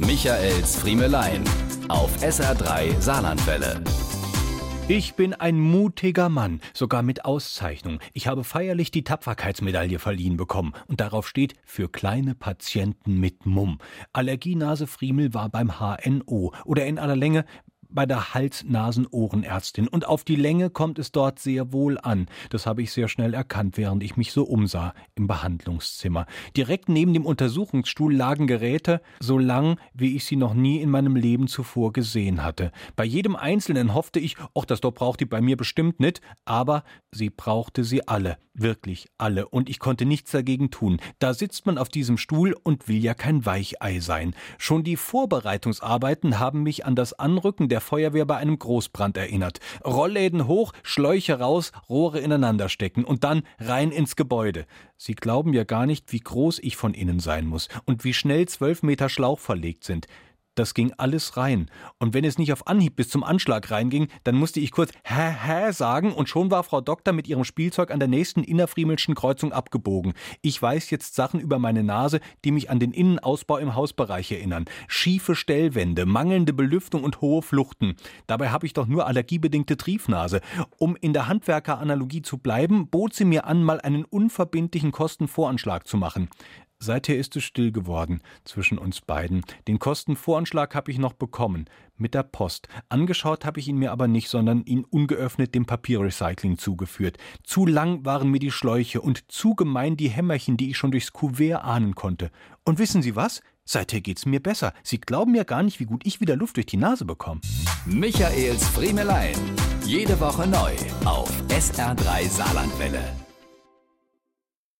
Michaels Friemelein auf SR3 Saarlandwelle. Ich bin ein mutiger Mann, sogar mit Auszeichnung. Ich habe feierlich die Tapferkeitsmedaille verliehen bekommen und darauf steht für kleine Patienten mit Mumm. Allergienase Friemel war beim HNO oder in aller Länge bei der Hals-Nasen-Ohrenärztin und auf die Länge kommt es dort sehr wohl an. Das habe ich sehr schnell erkannt, während ich mich so umsah im Behandlungszimmer. Direkt neben dem Untersuchungsstuhl lagen Geräte, so lang, wie ich sie noch nie in meinem Leben zuvor gesehen hatte. Bei jedem einzelnen hoffte ich, ach, das dort braucht die bei mir bestimmt nicht, aber sie brauchte sie alle, wirklich alle, und ich konnte nichts dagegen tun. Da sitzt man auf diesem Stuhl und will ja kein Weichei sein. Schon die Vorbereitungsarbeiten haben mich an das Anrücken der der Feuerwehr bei einem Großbrand erinnert. Rollläden hoch, Schläuche raus, Rohre ineinander stecken und dann rein ins Gebäude. Sie glauben ja gar nicht, wie groß ich von innen sein muss und wie schnell zwölf Meter Schlauch verlegt sind. Das ging alles rein. Und wenn es nicht auf Anhieb bis zum Anschlag reinging, dann musste ich kurz hä hä sagen und schon war Frau Doktor mit ihrem Spielzeug an der nächsten innerfriemelschen Kreuzung abgebogen. Ich weiß jetzt Sachen über meine Nase, die mich an den Innenausbau im Hausbereich erinnern. Schiefe Stellwände, mangelnde Belüftung und hohe Fluchten. Dabei habe ich doch nur allergiebedingte Triefnase. Um in der Handwerkeranalogie zu bleiben, bot sie mir an, mal einen unverbindlichen Kostenvoranschlag zu machen. Seither ist es still geworden zwischen uns beiden. Den Kostenvoranschlag habe ich noch bekommen, mit der Post. Angeschaut habe ich ihn mir aber nicht, sondern ihn ungeöffnet dem Papierrecycling zugeführt. Zu lang waren mir die Schläuche und zu gemein die Hämmerchen, die ich schon durchs Kuvert ahnen konnte. Und wissen Sie was? Seither geht's mir besser. Sie glauben ja gar nicht, wie gut ich wieder Luft durch die Nase bekomme. Michaels Friemelein. Jede Woche neu auf SR3 Saarlandwelle.